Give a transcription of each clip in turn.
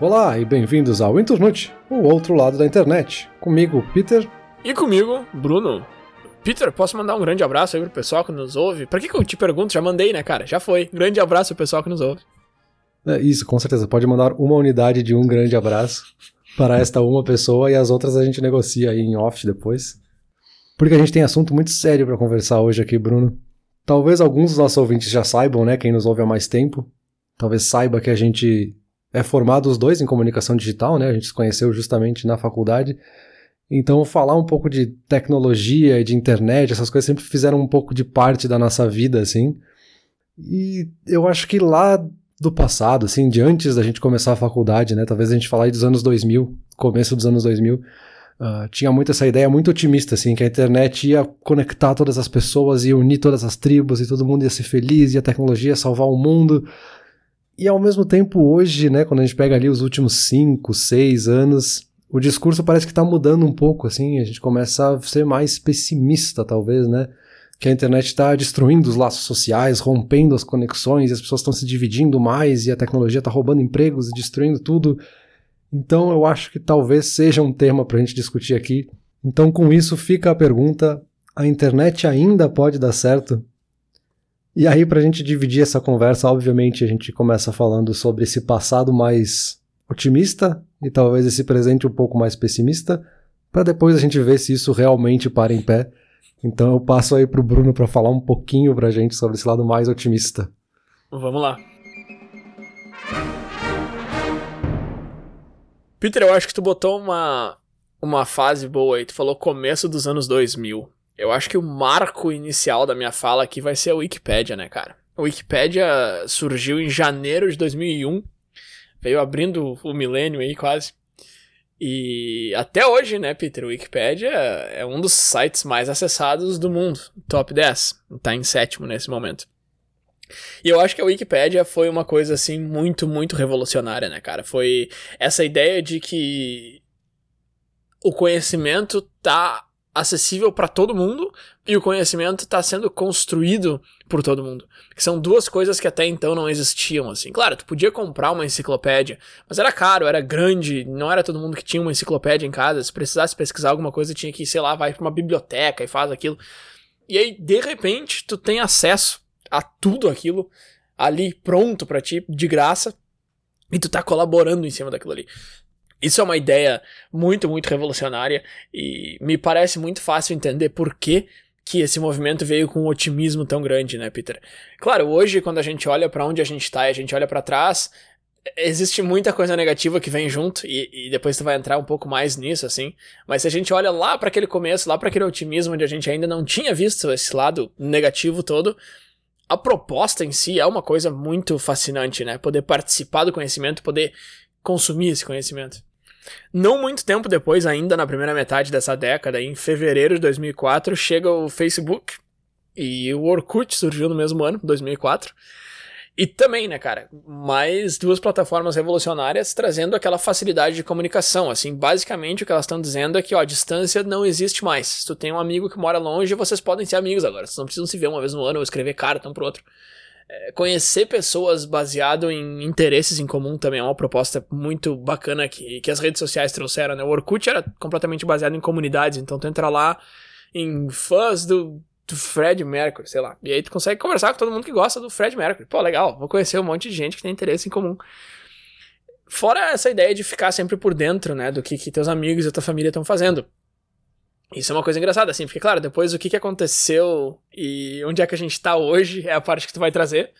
Olá e bem-vindos ao Internute, o outro lado da internet. Comigo, Peter. E comigo, Bruno. Peter, posso mandar um grande abraço aí pro pessoal que nos ouve? Pra que, que eu te pergunto? Já mandei, né, cara? Já foi. Grande abraço pro pessoal que nos ouve. É, isso, com certeza. Pode mandar uma unidade de um grande abraço para esta uma pessoa e as outras a gente negocia aí em off depois. Porque a gente tem assunto muito sério para conversar hoje aqui, Bruno. Talvez alguns dos nossos ouvintes já saibam, né? Quem nos ouve há mais tempo. Talvez saiba que a gente é formado os dois em comunicação digital, né? A gente se conheceu justamente na faculdade. Então, falar um pouco de tecnologia e de internet, essas coisas sempre fizeram um pouco de parte da nossa vida, assim. E eu acho que lá do passado, assim, de antes da gente começar a faculdade, né? Talvez a gente falar dos anos 2000, começo dos anos 2000, uh, ah, tinha muito essa ideia muito otimista, assim, que a internet ia conectar todas as pessoas, ia unir todas as tribos e todo mundo ia ser feliz e a tecnologia ia salvar o mundo. E ao mesmo tempo, hoje, né, quando a gente pega ali os últimos 5, 6 anos, o discurso parece que está mudando um pouco, assim, a gente começa a ser mais pessimista, talvez, né? Que a internet está destruindo os laços sociais, rompendo as conexões, as pessoas estão se dividindo mais e a tecnologia está roubando empregos e destruindo tudo. Então eu acho que talvez seja um tema para a gente discutir aqui. Então com isso fica a pergunta: a internet ainda pode dar certo? E aí, para a gente dividir essa conversa, obviamente a gente começa falando sobre esse passado mais otimista e talvez esse presente um pouco mais pessimista, para depois a gente ver se isso realmente para em pé. Então eu passo aí pro Bruno para falar um pouquinho pra gente sobre esse lado mais otimista. Vamos lá. Peter, eu acho que tu botou uma, uma fase boa aí. Tu falou começo dos anos 2000. Eu acho que o marco inicial da minha fala aqui vai ser a Wikipédia, né, cara? A Wikipédia surgiu em janeiro de 2001. Veio abrindo o milênio aí quase. E até hoje, né, Peter, o Wikipedia é um dos sites mais acessados do mundo, top 10, tá em sétimo nesse momento. E eu acho que a Wikipedia foi uma coisa assim muito, muito revolucionária, né, cara? Foi essa ideia de que o conhecimento tá acessível para todo mundo e o conhecimento está sendo construído por todo mundo. Que são duas coisas que até então não existiam, assim. Claro, tu podia comprar uma enciclopédia, mas era caro, era grande, não era todo mundo que tinha uma enciclopédia em casa. Se precisasse pesquisar alguma coisa, tinha que, sei lá, vai para uma biblioteca e faz aquilo. E aí, de repente, tu tem acesso a tudo aquilo ali pronto para ti, de graça, e tu tá colaborando em cima daquilo ali. Isso é uma ideia muito, muito revolucionária e me parece muito fácil entender por que, que esse movimento veio com um otimismo tão grande, né, Peter? Claro, hoje, quando a gente olha para onde a gente está e a gente olha para trás, existe muita coisa negativa que vem junto e, e, depois tu vai entrar um pouco mais nisso, assim. Mas se a gente olha lá para aquele começo, lá para aquele otimismo onde a gente ainda não tinha visto esse lado negativo todo, a proposta em si é uma coisa muito fascinante, né? Poder participar do conhecimento, poder consumir esse conhecimento. Não muito tempo depois, ainda na primeira metade dessa década, em fevereiro de 2004, chega o Facebook e o Orkut surgiu no mesmo ano, 2004. E também, né, cara, mais duas plataformas revolucionárias trazendo aquela facilidade de comunicação. Assim, basicamente o que elas estão dizendo é que, ó, distância não existe mais. Se tu tem um amigo que mora longe, vocês podem ser amigos agora. Vocês não precisam se ver uma vez no ano ou escrever carta um pro outro. É, conhecer pessoas baseado em interesses em comum também é uma proposta muito bacana que, que as redes sociais trouxeram, né? O Orkut era completamente baseado em comunidades, então tu entra lá em fãs do, do Fred Mercury, sei lá. E aí tu consegue conversar com todo mundo que gosta do Fred Mercury. Pô, legal, vou conhecer um monte de gente que tem interesse em comum. Fora essa ideia de ficar sempre por dentro, né, do que, que teus amigos e tua família estão fazendo. Isso é uma coisa engraçada, assim, porque, claro, depois o que, que aconteceu e onde é que a gente tá hoje é a parte que tu vai trazer.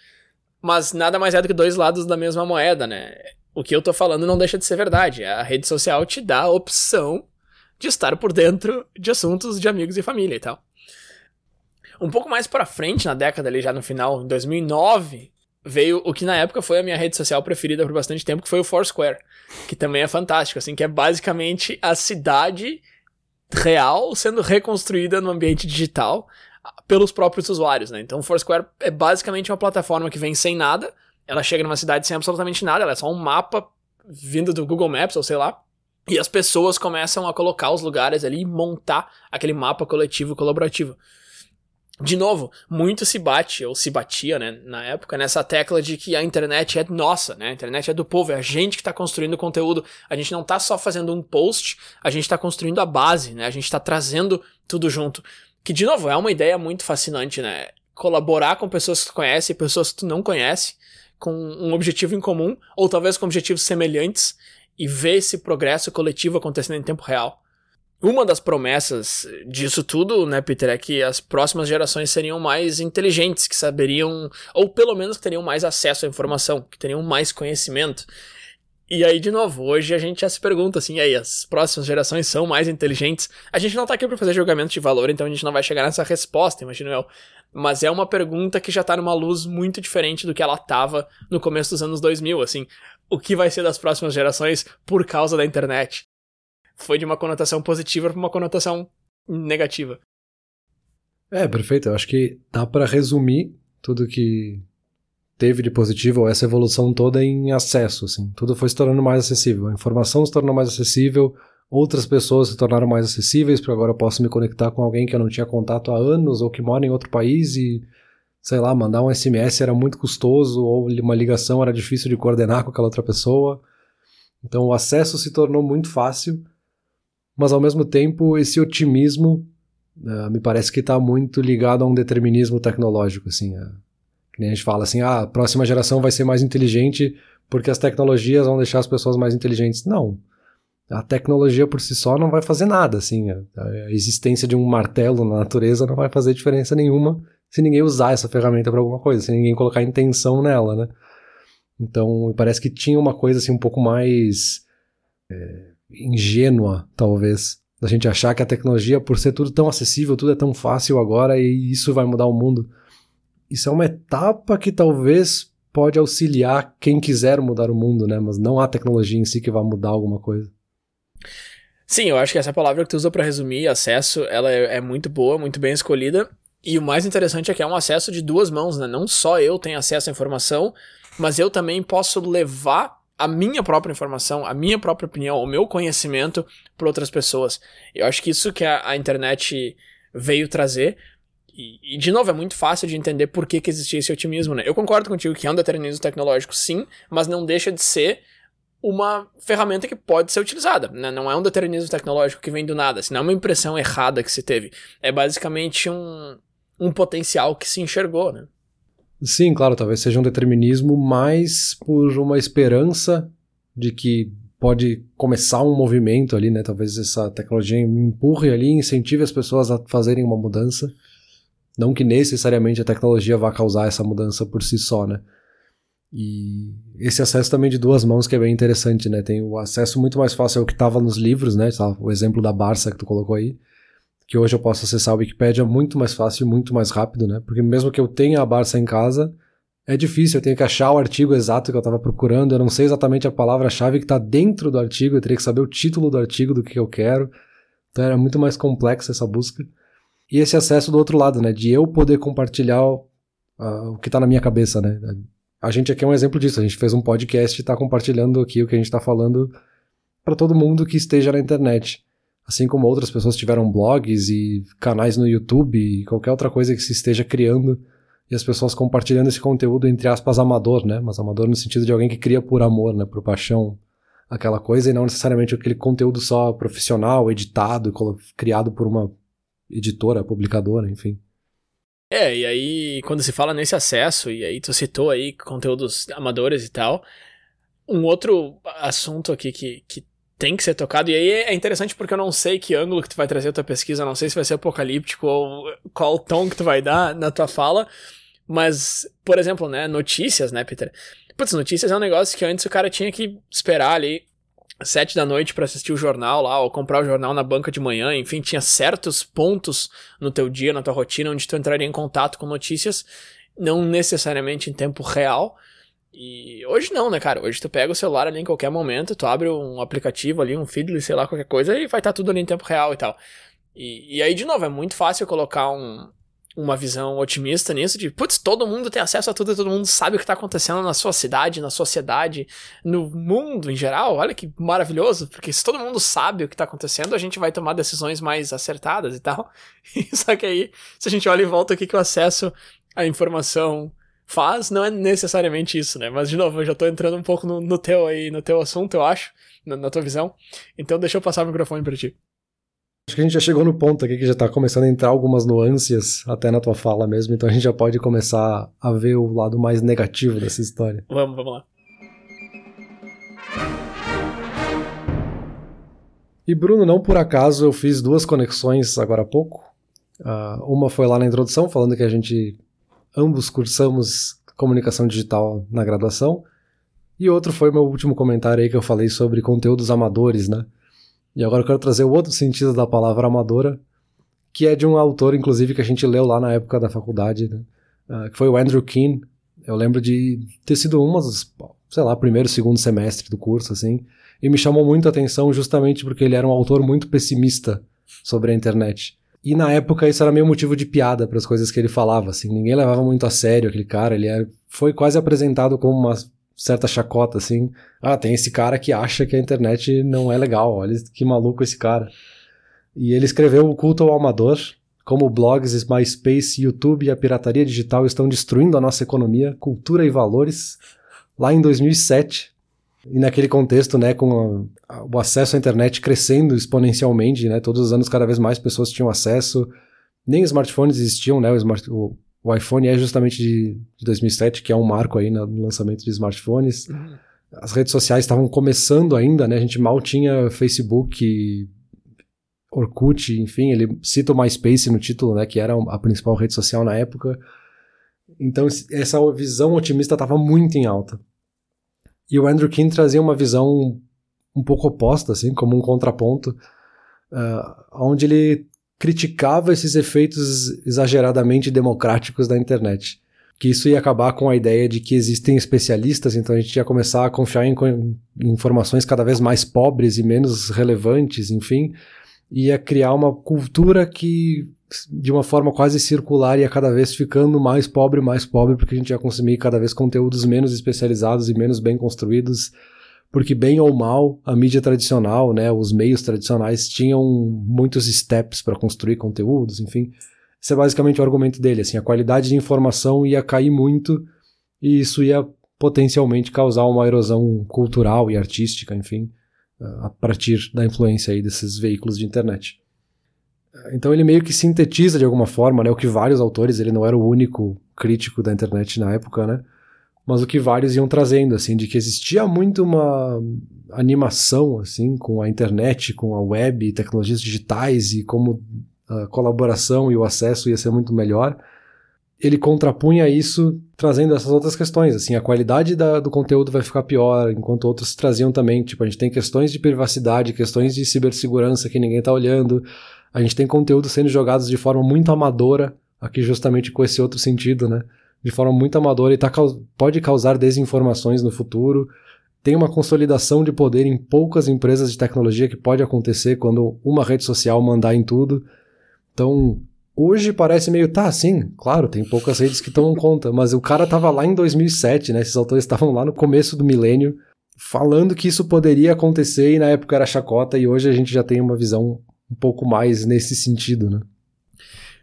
Mas nada mais é do que dois lados da mesma moeda, né? O que eu tô falando não deixa de ser verdade. A rede social te dá a opção de estar por dentro de assuntos de amigos e família e tal. Um pouco mais para frente, na década ali, já no final, em 2009, veio o que na época foi a minha rede social preferida por bastante tempo, que foi o Foursquare, que também é fantástico, assim, que é basicamente a cidade real sendo reconstruída no ambiente digital pelos próprios usuários, né? Então, o Foursquare é basicamente uma plataforma que vem sem nada, ela chega numa cidade sem absolutamente nada, ela é só um mapa vindo do Google Maps ou sei lá, e as pessoas começam a colocar os lugares ali e montar aquele mapa coletivo colaborativo. De novo, muito se bate, ou se batia, né, na época, nessa tecla de que a internet é nossa, né? A internet é do povo, é a gente que está construindo o conteúdo. A gente não está só fazendo um post, a gente está construindo a base, né? A gente está trazendo tudo junto. Que, de novo, é uma ideia muito fascinante, né? Colaborar com pessoas que tu conhece e pessoas que tu não conhece, com um objetivo em comum, ou talvez com objetivos semelhantes, e ver esse progresso coletivo acontecendo em tempo real. Uma das promessas disso tudo, né, Peter, é que as próximas gerações seriam mais inteligentes, que saberiam, ou pelo menos que teriam mais acesso à informação, que teriam mais conhecimento. E aí, de novo, hoje a gente já se pergunta assim, aí, as próximas gerações são mais inteligentes? A gente não tá aqui para fazer julgamento de valor, então a gente não vai chegar nessa resposta, imagino eu. Mas é uma pergunta que já tá numa luz muito diferente do que ela tava no começo dos anos 2000, assim. O que vai ser das próximas gerações por causa da internet? Foi de uma conotação positiva para uma conotação negativa. É, perfeito. Eu acho que dá para resumir tudo que teve de positivo, essa evolução toda em acesso, assim. Tudo foi se tornando mais acessível. A informação se tornou mais acessível, outras pessoas se tornaram mais acessíveis, porque agora eu posso me conectar com alguém que eu não tinha contato há anos ou que mora em outro país e, sei lá, mandar um SMS era muito custoso ou uma ligação era difícil de coordenar com aquela outra pessoa. Então o acesso se tornou muito fácil mas ao mesmo tempo esse otimismo uh, me parece que está muito ligado a um determinismo tecnológico, assim, uh, que nem a gente fala assim, ah, a próxima geração vai ser mais inteligente porque as tecnologias vão deixar as pessoas mais inteligentes. Não, a tecnologia por si só não vai fazer nada, assim, a, a existência de um martelo na natureza não vai fazer diferença nenhuma se ninguém usar essa ferramenta para alguma coisa, se ninguém colocar intenção nela, né? Então, parece que tinha uma coisa assim um pouco mais é, ingênua, talvez, da gente achar que a tecnologia, por ser tudo tão acessível, tudo é tão fácil agora e isso vai mudar o mundo. Isso é uma etapa que talvez pode auxiliar quem quiser mudar o mundo, né? Mas não a tecnologia em si que vai mudar alguma coisa. Sim, eu acho que essa palavra que tu usa para resumir, acesso, ela é, é muito boa, muito bem escolhida. E o mais interessante é que é um acesso de duas mãos, né? Não só eu tenho acesso à informação, mas eu também posso levar a minha própria informação, a minha própria opinião, o meu conhecimento para outras pessoas. Eu acho que isso que a, a internet veio trazer. E, e, de novo, é muito fácil de entender por que, que existia esse otimismo, né? Eu concordo contigo que é um determinismo tecnológico, sim, mas não deixa de ser uma ferramenta que pode ser utilizada. Né? Não é um determinismo tecnológico que vem do nada, assim, não é uma impressão errada que se teve. É basicamente um, um potencial que se enxergou, né? Sim, claro, talvez seja um determinismo mais por uma esperança de que pode começar um movimento ali, né? Talvez essa tecnologia empurre ali, incentive as pessoas a fazerem uma mudança. Não que necessariamente a tecnologia vá causar essa mudança por si só, né? E esse acesso também de duas mãos que é bem interessante, né? Tem o acesso muito mais fácil ao que estava nos livros, né? O exemplo da Barça que tu colocou aí que hoje eu posso acessar a Wikipedia muito mais fácil muito mais rápido, né? Porque mesmo que eu tenha a Barça em casa, é difícil, eu tenho que achar o artigo exato que eu estava procurando, eu não sei exatamente a palavra-chave que está dentro do artigo, eu teria que saber o título do artigo do que eu quero. Então era muito mais complexa essa busca. E esse acesso do outro lado, né? De eu poder compartilhar uh, o que está na minha cabeça, né? A gente aqui é um exemplo disso. A gente fez um podcast e está compartilhando aqui o que a gente está falando para todo mundo que esteja na internet. Assim como outras pessoas tiveram blogs e canais no YouTube e qualquer outra coisa que se esteja criando e as pessoas compartilhando esse conteúdo entre aspas amador, né? Mas amador no sentido de alguém que cria por amor, né? Por paixão, aquela coisa e não necessariamente aquele conteúdo só profissional, editado, criado por uma editora, publicadora, enfim. É, e aí quando se fala nesse acesso, e aí tu citou aí conteúdos amadores e tal, um outro assunto aqui que, que tem que ser tocado. E aí é interessante porque eu não sei que ângulo que tu vai trazer a tua pesquisa, não sei se vai ser apocalíptico ou qual tom que tu vai dar na tua fala. Mas, por exemplo, né, notícias, né, Peter? Putz, notícias é um negócio que antes o cara tinha que esperar ali sete da noite para assistir o jornal lá, ou comprar o jornal na banca de manhã, enfim, tinha certos pontos no teu dia, na tua rotina, onde tu entraria em contato com notícias, não necessariamente em tempo real, e hoje não, né, cara? Hoje tu pega o celular ali em qualquer momento, tu abre um aplicativo ali, um feed, sei lá, qualquer coisa, e vai estar tá tudo ali em tempo real e tal. E, e aí, de novo, é muito fácil colocar um, uma visão otimista nisso, de, putz, todo mundo tem acesso a tudo todo mundo sabe o que tá acontecendo na sua cidade, na sociedade, no mundo em geral. Olha que maravilhoso, porque se todo mundo sabe o que tá acontecendo, a gente vai tomar decisões mais acertadas e tal. Só que aí, se a gente olha em volta, o que, que o acesso à informação faz, não é necessariamente isso, né? Mas, de novo, eu já tô entrando um pouco no, no teu aí, no teu assunto, eu acho, na, na tua visão. Então, deixa eu passar o microfone para ti. Acho que a gente já chegou no ponto aqui que já está começando a entrar algumas nuances até na tua fala mesmo, então a gente já pode começar a ver o lado mais negativo dessa história. Vamos, vamos lá. E Bruno, não por acaso eu fiz duas conexões agora há pouco. Uh, uma foi lá na introdução, falando que a gente ambos cursamos comunicação digital na graduação. E outro foi meu último comentário aí que eu falei sobre conteúdos amadores, né? E agora eu quero trazer o outro sentido da palavra amadora, que é de um autor, inclusive, que a gente leu lá na época da faculdade, né? uh, que foi o Andrew Keane. Eu lembro de ter sido uma dos, sei lá, primeiro, segundo semestre do curso, assim, e me chamou muito a atenção justamente porque ele era um autor muito pessimista sobre a internet. E na época isso era meio motivo de piada para as coisas que ele falava, assim, ninguém levava muito a sério aquele cara, ele era, foi quase apresentado como uma certa chacota, assim. Ah, tem esse cara que acha que a internet não é legal, olha que maluco esse cara. E ele escreveu O Culto ao Amador, como blogs, MySpace, YouTube e a pirataria digital estão destruindo a nossa economia, cultura e valores, lá em 2007. E naquele contexto, né, com o acesso à internet crescendo exponencialmente, né, todos os anos cada vez mais pessoas tinham acesso, nem smartphones existiam, né, o, smart, o o iPhone é justamente de, de 2007, que é um marco aí no lançamento de smartphones. Uhum. As redes sociais estavam começando ainda, né? A gente mal tinha Facebook, Orkut, enfim, ele cita o MySpace no título, né? Que era a principal rede social na época. Então, essa visão otimista estava muito em alta. E o Andrew King trazia uma visão um pouco oposta, assim, como um contraponto, uh, onde ele criticava esses efeitos exageradamente democráticos da internet. Que isso ia acabar com a ideia de que existem especialistas, então a gente ia começar a confiar em, em informações cada vez mais pobres e menos relevantes, enfim, ia criar uma cultura que de uma forma quase circular ia cada vez ficando mais pobre, mais pobre, porque a gente ia consumir cada vez conteúdos menos especializados e menos bem construídos, porque bem ou mal, a mídia tradicional, né, os meios tradicionais tinham muitos steps para construir conteúdos, enfim. Esse é basicamente o argumento dele, assim, a qualidade de informação ia cair muito e isso ia potencialmente causar uma erosão cultural e artística, enfim, a partir da influência aí desses veículos de internet. Então ele meio que sintetiza de alguma forma, né, o que vários autores, ele não era o único crítico da internet na época, né, mas o que vários iam trazendo, assim, de que existia muito uma animação, assim, com a internet, com a web, tecnologias digitais e como a colaboração e o acesso ia ser muito melhor. Ele contrapunha isso trazendo essas outras questões, assim, a qualidade da, do conteúdo vai ficar pior, enquanto outros traziam também, tipo, a gente tem questões de privacidade, questões de cibersegurança que ninguém tá olhando, a gente tem conteúdo sendo jogados de forma muito amadora, aqui justamente com esse outro sentido, né? de forma muito amadora e tá, pode causar desinformações no futuro. Tem uma consolidação de poder em poucas empresas de tecnologia que pode acontecer quando uma rede social mandar em tudo. Então, hoje parece meio, tá, sim, claro, tem poucas redes que tomam conta, mas o cara tava lá em 2007, né? Esses autores estavam lá no começo do milênio falando que isso poderia acontecer e na época era chacota e hoje a gente já tem uma visão um pouco mais nesse sentido, né?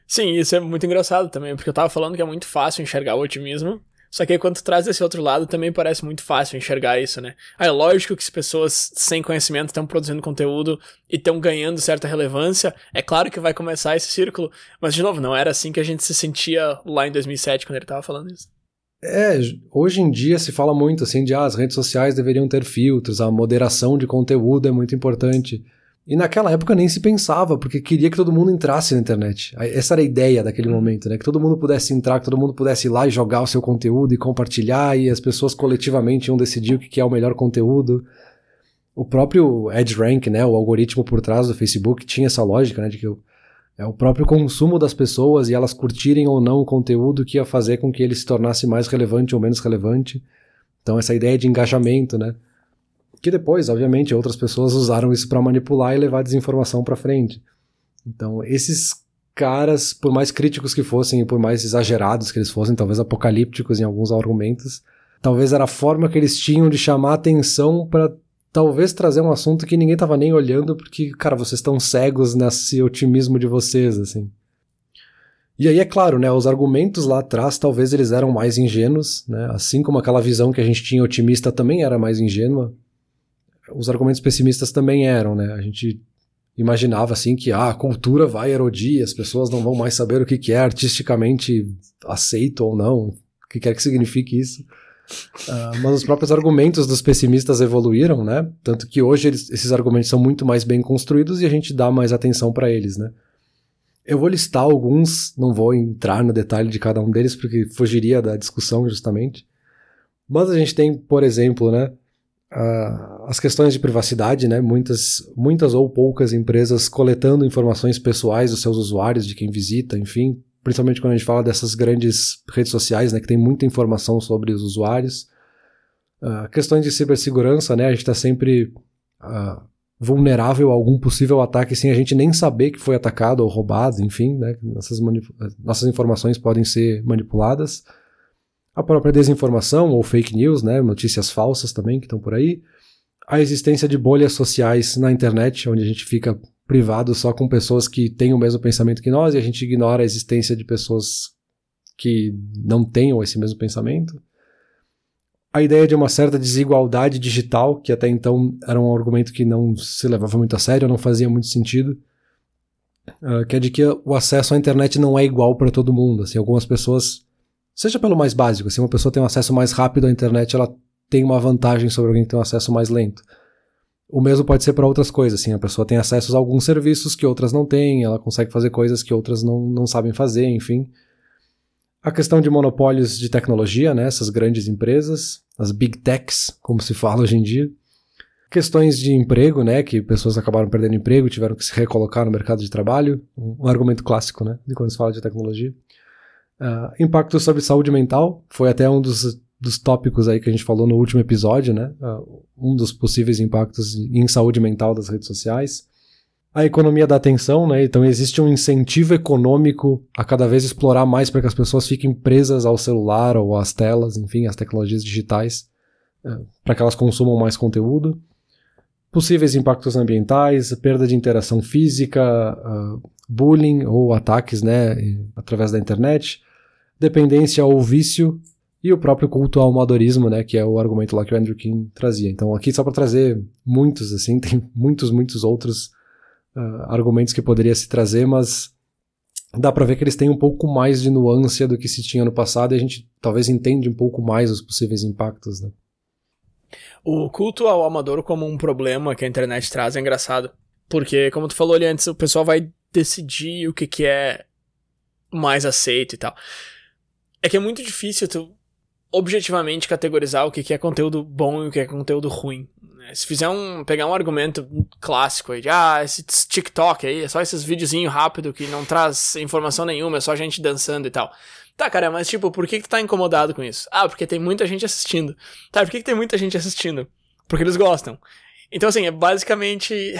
Sim, isso é muito engraçado também, porque eu tava falando que é muito fácil enxergar o otimismo, só que aí quando tu traz esse outro lado também parece muito fácil enxergar isso, né? Aí é lógico que se pessoas sem conhecimento estão produzindo conteúdo e estão ganhando certa relevância, é claro que vai começar esse círculo, mas de novo, não era assim que a gente se sentia lá em 2007 quando ele tava falando isso. É, hoje em dia se fala muito assim de ah, as redes sociais deveriam ter filtros, a moderação de conteúdo é muito importante. E naquela época nem se pensava, porque queria que todo mundo entrasse na internet. Essa era a ideia daquele uhum. momento, né? Que todo mundo pudesse entrar, que todo mundo pudesse ir lá e jogar o seu conteúdo e compartilhar, e as pessoas coletivamente iam decidir o que é o melhor conteúdo. O próprio EdgeRank, né? O algoritmo por trás do Facebook tinha essa lógica, né? De que é o próprio consumo das pessoas e elas curtirem ou não o conteúdo que ia fazer com que ele se tornasse mais relevante ou menos relevante. Então, essa ideia de engajamento, né? Que depois, obviamente, outras pessoas usaram isso para manipular e levar desinformação para frente. Então, esses caras, por mais críticos que fossem e por mais exagerados que eles fossem, talvez apocalípticos em alguns argumentos, talvez era a forma que eles tinham de chamar atenção para talvez trazer um assunto que ninguém tava nem olhando, porque, cara, vocês estão cegos nesse otimismo de vocês, assim. E aí, é claro, né, os argumentos lá atrás talvez eles eram mais ingênuos, né, assim como aquela visão que a gente tinha otimista também era mais ingênua, os argumentos pessimistas também eram, né, a gente imaginava assim que ah, a cultura vai erodir, as pessoas não vão mais saber o que, é artisticamente aceito ou não, o que quer que signifique isso. Uh, mas os próprios argumentos dos pessimistas evoluíram, né? Tanto que hoje eles, esses argumentos são muito mais bem construídos e a gente dá mais atenção para eles, né? Eu vou listar alguns, não vou entrar no detalhe de cada um deles porque fugiria da discussão justamente. Mas a gente tem, por exemplo, né, uh, as questões de privacidade, né? Muitas, muitas ou poucas empresas coletando informações pessoais dos seus usuários, de quem visita, enfim, principalmente quando a gente fala dessas grandes redes sociais, né, que tem muita informação sobre os usuários. Uh, questões de cibersegurança, né, a gente está sempre uh, vulnerável a algum possível ataque sem a gente nem saber que foi atacado ou roubado, enfim, né, nossas, nossas informações podem ser manipuladas. A própria desinformação ou fake news, né, notícias falsas também que estão por aí. A existência de bolhas sociais na internet, onde a gente fica privado só com pessoas que têm o mesmo pensamento que nós e a gente ignora a existência de pessoas que não tenham esse mesmo pensamento. A ideia de uma certa desigualdade digital, que até então era um argumento que não se levava muito a sério, não fazia muito sentido, uh, que é de que o acesso à internet não é igual para todo mundo. Assim, algumas pessoas, seja pelo mais básico, se assim, uma pessoa tem um acesso mais rápido à internet, ela tem uma vantagem sobre alguém que tem um acesso mais lento. O mesmo pode ser para outras coisas, assim, a pessoa tem acesso a alguns serviços que outras não têm, ela consegue fazer coisas que outras não, não sabem fazer, enfim. A questão de monopólios de tecnologia, né, essas grandes empresas, as big techs, como se fala hoje em dia. Questões de emprego, né, que pessoas acabaram perdendo emprego, tiveram que se recolocar no mercado de trabalho, um argumento clássico, né, de quando se fala de tecnologia. Uh, impacto sobre saúde mental, foi até um dos dos tópicos aí que a gente falou no último episódio, né? Uh, um dos possíveis impactos em saúde mental das redes sociais. A economia da atenção, né? Então existe um incentivo econômico a cada vez explorar mais para que as pessoas fiquem presas ao celular ou às telas, enfim, às tecnologias digitais, uh, para que elas consumam mais conteúdo. Possíveis impactos ambientais, perda de interação física, bullying ou ataques, né? Através da internet, dependência ou vício e o próprio culto ao amadorismo, né, que é o argumento lá que o Andrew King trazia. Então aqui só para trazer muitos, assim, tem muitos, muitos outros uh, argumentos que poderia se trazer, mas dá para ver que eles têm um pouco mais de nuance do que se tinha no passado e a gente talvez entende um pouco mais os possíveis impactos, né. O culto ao amador como um problema que a internet traz é engraçado. Porque, como tu falou ali antes, o pessoal vai decidir o que, que é mais aceito e tal. É que é muito difícil tu objetivamente categorizar o que é conteúdo bom e o que é conteúdo ruim. Né? Se fizer um. pegar um argumento clássico aí de ah, esse TikTok aí, é só esses videozinhos rápido que não traz informação nenhuma, é só gente dançando e tal. Tá, cara, mas tipo, por que, que tu tá incomodado com isso? Ah, porque tem muita gente assistindo. Tá, por que, que tem muita gente assistindo? Porque eles gostam. Então, assim, é basicamente.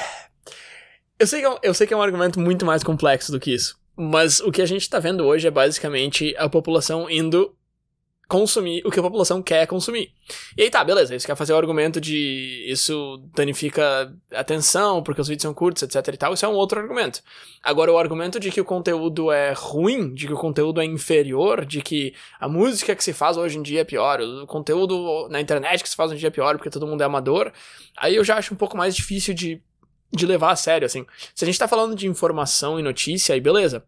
Eu sei, que é um, eu sei que é um argumento muito mais complexo do que isso. Mas o que a gente tá vendo hoje é basicamente a população indo consumir o que a população quer consumir. E aí tá, beleza, isso quer fazer o argumento de isso danifica atenção, porque os vídeos são curtos, etc e tal, isso é um outro argumento. Agora, o argumento de que o conteúdo é ruim, de que o conteúdo é inferior, de que a música que se faz hoje em dia é pior, o conteúdo na internet que se faz hoje em dia é pior porque todo mundo é amador, aí eu já acho um pouco mais difícil de, de levar a sério, assim. Se a gente tá falando de informação e notícia, aí beleza,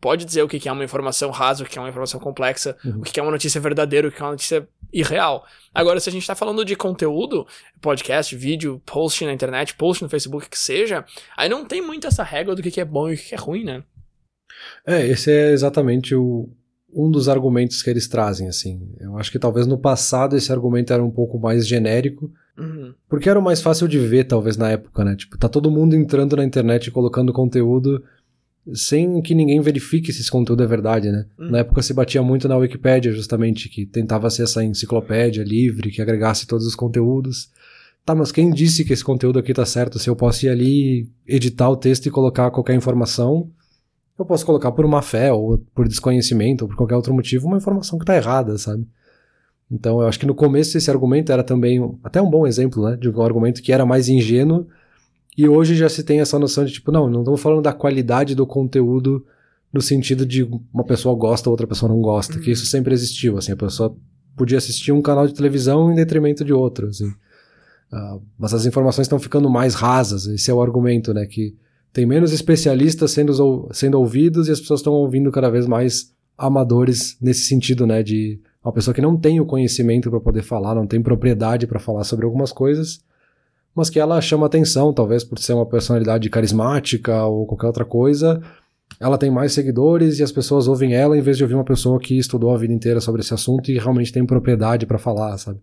pode dizer o que é uma informação rasa, o que é uma informação complexa, uhum. o que é uma notícia verdadeira, o que é uma notícia irreal. Agora, se a gente está falando de conteúdo, podcast, vídeo, post na internet, post no Facebook, que seja, aí não tem muito essa regra do que é bom e o que é ruim, né? É, esse é exatamente o, um dos argumentos que eles trazem, assim. Eu acho que talvez no passado esse argumento era um pouco mais genérico, uhum. porque era o mais fácil de ver, talvez, na época, né? Tipo, tá todo mundo entrando na internet e colocando conteúdo sem que ninguém verifique se esse conteúdo é verdade, né? Hum. Na época se batia muito na Wikipédia, justamente, que tentava ser essa enciclopédia livre, que agregasse todos os conteúdos. Tá, mas quem disse que esse conteúdo aqui tá certo? Se eu posso ir ali, editar o texto e colocar qualquer informação, eu posso colocar por uma fé, ou por desconhecimento, ou por qualquer outro motivo, uma informação que está errada, sabe? Então, eu acho que no começo esse argumento era também até um bom exemplo, né? De um argumento que era mais ingênuo, e hoje já se tem essa noção de tipo, não, não estamos falando da qualidade do conteúdo no sentido de uma pessoa gosta, outra pessoa não gosta, uhum. que isso sempre existiu, assim, a pessoa podia assistir um canal de televisão em detrimento de outro, assim. Uh, mas as informações estão ficando mais rasas, esse é o argumento, né? Que tem menos especialistas sendo, sendo ouvidos e as pessoas estão ouvindo cada vez mais amadores nesse sentido, né? De uma pessoa que não tem o conhecimento para poder falar, não tem propriedade para falar sobre algumas coisas, mas que ela chama atenção, talvez por ser uma personalidade carismática ou qualquer outra coisa. Ela tem mais seguidores e as pessoas ouvem ela em vez de ouvir uma pessoa que estudou a vida inteira sobre esse assunto e realmente tem propriedade para falar, sabe?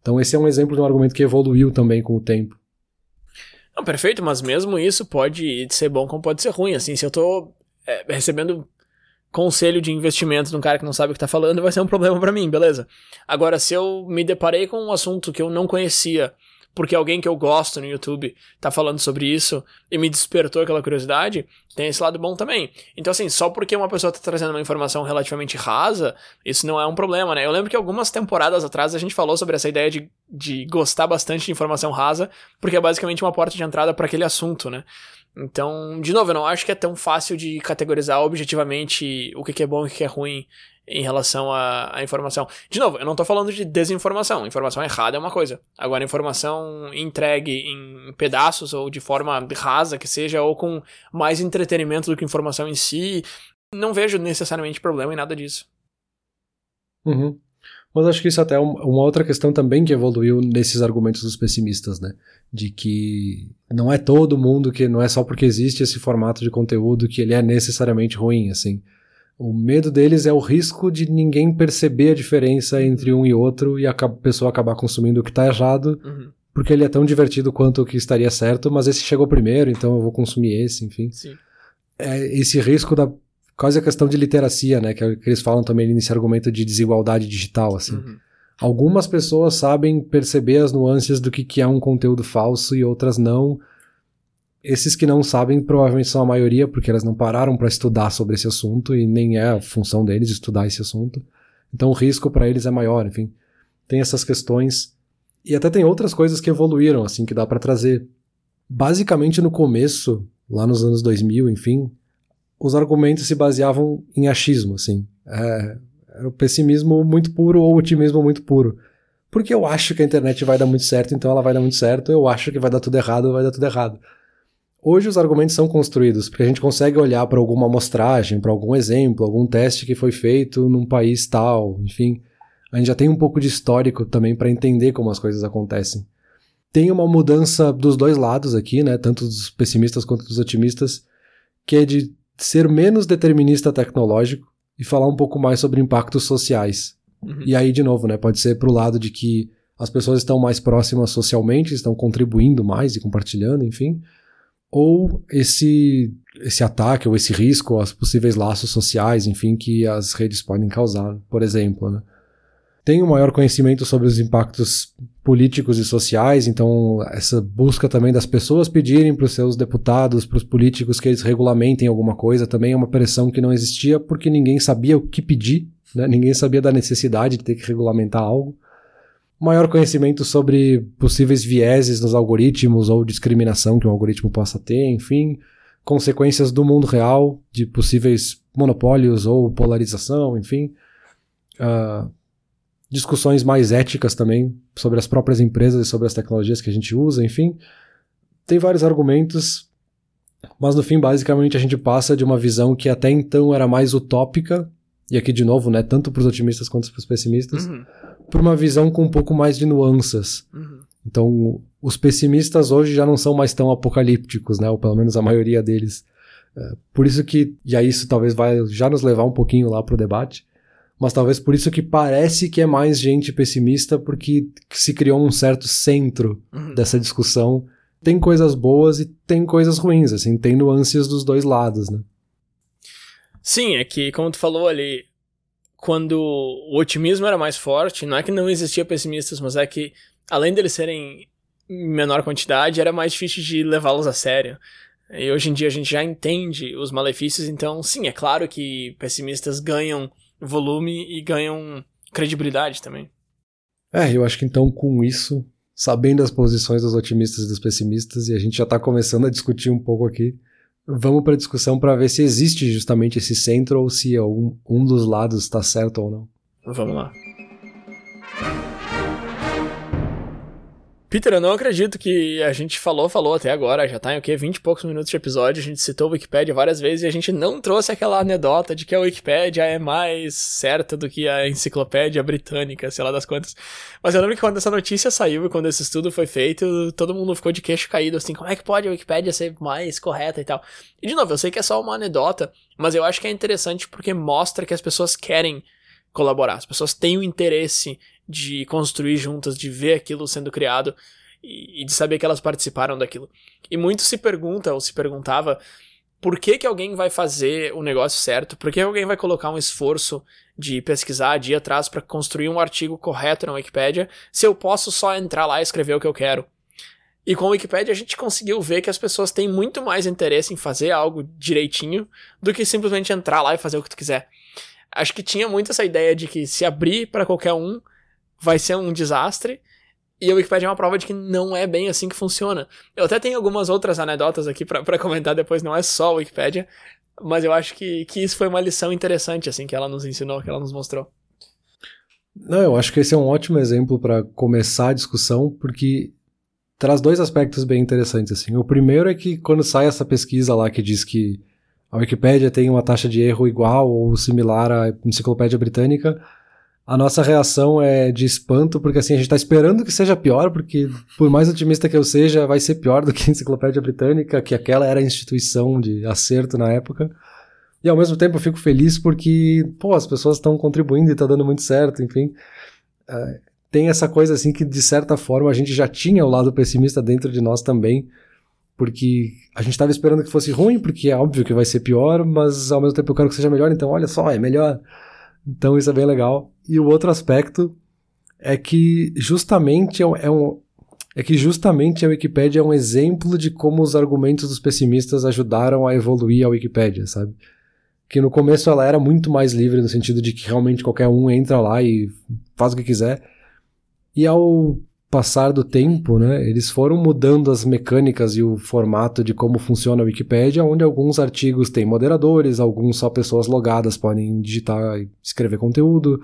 Então esse é um exemplo de um argumento que evoluiu também com o tempo. Não, perfeito, mas mesmo isso pode ser bom como pode ser ruim. Assim, se eu tô é, recebendo conselho de investimento de um cara que não sabe o que tá falando, vai ser um problema para mim, beleza? Agora, se eu me deparei com um assunto que eu não conhecia porque alguém que eu gosto no YouTube tá falando sobre isso e me despertou aquela curiosidade, tem esse lado bom também. Então, assim, só porque uma pessoa tá trazendo uma informação relativamente rasa, isso não é um problema, né? Eu lembro que algumas temporadas atrás a gente falou sobre essa ideia de, de gostar bastante de informação rasa, porque é basicamente uma porta de entrada para aquele assunto, né? Então, de novo, eu não acho que é tão fácil de categorizar objetivamente o que é bom e o que é ruim em relação à, informação. De novo, eu não estou falando de desinformação. Informação errada é uma coisa. Agora, informação entregue em pedaços ou de forma rasa que seja, ou com mais entretenimento do que informação em si, não vejo necessariamente problema em nada disso. Uhum. Mas acho que isso até é uma outra questão também que evoluiu nesses argumentos dos pessimistas, né? De que não é todo mundo que não é só porque existe esse formato de conteúdo que ele é necessariamente ruim, assim. O medo deles é o risco de ninguém perceber a diferença entre um e outro e a pessoa acabar consumindo o que está errado, uhum. porque ele é tão divertido quanto o que estaria certo, mas esse chegou primeiro, então eu vou consumir esse, enfim. Sim. É esse risco da quase a questão de literacia, né, que, é que eles falam também nesse argumento de desigualdade digital, assim. Uhum. Algumas pessoas sabem perceber as nuances do que, que é um conteúdo falso e outras não, esses que não sabem provavelmente são a maioria, porque elas não pararam para estudar sobre esse assunto e nem é a função deles estudar esse assunto. Então o risco para eles é maior, enfim. Tem essas questões e até tem outras coisas que evoluíram assim que dá para trazer. Basicamente no começo, lá nos anos 2000, enfim, os argumentos se baseavam em achismo, assim. É, era o pessimismo muito puro ou o otimismo muito puro. Porque eu acho que a internet vai dar muito certo, então ela vai dar muito certo. Eu acho que vai dar tudo errado, vai dar tudo errado. Hoje os argumentos são construídos porque a gente consegue olhar para alguma amostragem, para algum exemplo, algum teste que foi feito num país tal, enfim. A gente já tem um pouco de histórico também para entender como as coisas acontecem. Tem uma mudança dos dois lados aqui, né, tanto dos pessimistas quanto dos otimistas, que é de ser menos determinista tecnológico e falar um pouco mais sobre impactos sociais. Uhum. E aí, de novo, né, pode ser para o lado de que as pessoas estão mais próximas socialmente, estão contribuindo mais e compartilhando, enfim ou esse esse ataque ou esse risco aos possíveis laços sociais, enfim, que as redes podem causar, por exemplo, né? Tem um maior conhecimento sobre os impactos políticos e sociais, então essa busca também das pessoas pedirem para os seus deputados, para os políticos que eles regulamentem alguma coisa, também é uma pressão que não existia porque ninguém sabia o que pedir, né? ninguém sabia da necessidade de ter que regulamentar algo maior conhecimento sobre possíveis vieses nos algoritmos ou discriminação que um algoritmo possa ter, enfim, consequências do mundo real de possíveis monopólios ou polarização, enfim. Uh, discussões mais éticas também sobre as próprias empresas e sobre as tecnologias que a gente usa, enfim. Tem vários argumentos, mas no fim, basicamente, a gente passa de uma visão que até então era mais utópica, e aqui de novo, né, tanto para os otimistas quanto para os pessimistas, uhum por uma visão com um pouco mais de nuances. Uhum. Então, os pessimistas hoje já não são mais tão apocalípticos, né? Ou pelo menos a maioria deles. É, por isso que, e aí isso talvez vai já nos levar um pouquinho lá pro debate, mas talvez por isso que parece que é mais gente pessimista, porque se criou um certo centro uhum. dessa discussão. Tem coisas boas e tem coisas ruins, assim, tem nuances dos dois lados, né? Sim, é que, como tu falou ali, quando o otimismo era mais forte, não é que não existia pessimistas, mas é que, além deles serem em menor quantidade, era mais difícil de levá-los a sério. E hoje em dia a gente já entende os malefícios, então sim, é claro que pessimistas ganham volume e ganham credibilidade também. É, eu acho que então com isso, sabendo as posições dos otimistas e dos pessimistas, e a gente já está começando a discutir um pouco aqui, vamos para a discussão para ver se existe justamente esse centro ou se um, um dos lados está certo ou não. Vamos lá. Peter, eu não acredito que a gente falou, falou até agora, já tá em o quê? 20 e poucos minutos de episódio, a gente citou o Wikipedia várias vezes e a gente não trouxe aquela anedota de que a Wikipedia é mais certa do que a enciclopédia britânica, sei lá das quantas. Mas eu lembro que quando essa notícia saiu e quando esse estudo foi feito, todo mundo ficou de queixo caído, assim, como é que pode a Wikipedia ser mais correta e tal. E de novo, eu sei que é só uma anedota, mas eu acho que é interessante porque mostra que as pessoas querem colaborar, as pessoas têm o interesse de construir juntas, de ver aquilo sendo criado e, e de saber que elas participaram daquilo. E muito se pergunta, ou se perguntava, por que, que alguém vai fazer o negócio certo? Por que alguém vai colocar um esforço de pesquisar, de ir atrás para construir um artigo correto na Wikipedia, se eu posso só entrar lá e escrever o que eu quero? E com a Wikipedia a gente conseguiu ver que as pessoas têm muito mais interesse em fazer algo direitinho do que simplesmente entrar lá e fazer o que tu quiser. Acho que tinha muito essa ideia de que se abrir para qualquer um, vai ser um desastre. E a Wikipedia é uma prova de que não é bem assim que funciona. Eu até tenho algumas outras anedotas aqui para comentar depois, não é só a Wikipedia, mas eu acho que, que isso foi uma lição interessante, assim, que ela nos ensinou, que ela nos mostrou. Não, eu acho que esse é um ótimo exemplo para começar a discussão, porque traz dois aspectos bem interessantes, assim. O primeiro é que quando sai essa pesquisa lá que diz que a Wikipedia tem uma taxa de erro igual ou similar à Enciclopédia Britânica, a nossa reação é de espanto, porque assim, a gente tá esperando que seja pior, porque por mais otimista que eu seja, vai ser pior do que a Enciclopédia Britânica, que aquela era a instituição de acerto na época. E ao mesmo tempo eu fico feliz porque, pô, as pessoas estão contribuindo e tá dando muito certo, enfim. Uh, tem essa coisa assim que, de certa forma, a gente já tinha o lado pessimista dentro de nós também, porque a gente estava esperando que fosse ruim, porque é óbvio que vai ser pior, mas ao mesmo tempo eu quero que seja melhor, então olha só, é melhor. Então isso é bem legal. E o outro aspecto é que justamente é um, é que justamente a Wikipédia é um exemplo de como os argumentos dos pessimistas ajudaram a evoluir a Wikipédia, sabe? Que no começo ela era muito mais livre no sentido de que realmente qualquer um entra lá e faz o que quiser. E ao passar do tempo, né, eles foram mudando as mecânicas e o formato de como funciona a Wikipédia, onde alguns artigos têm moderadores, alguns só pessoas logadas podem digitar e escrever conteúdo.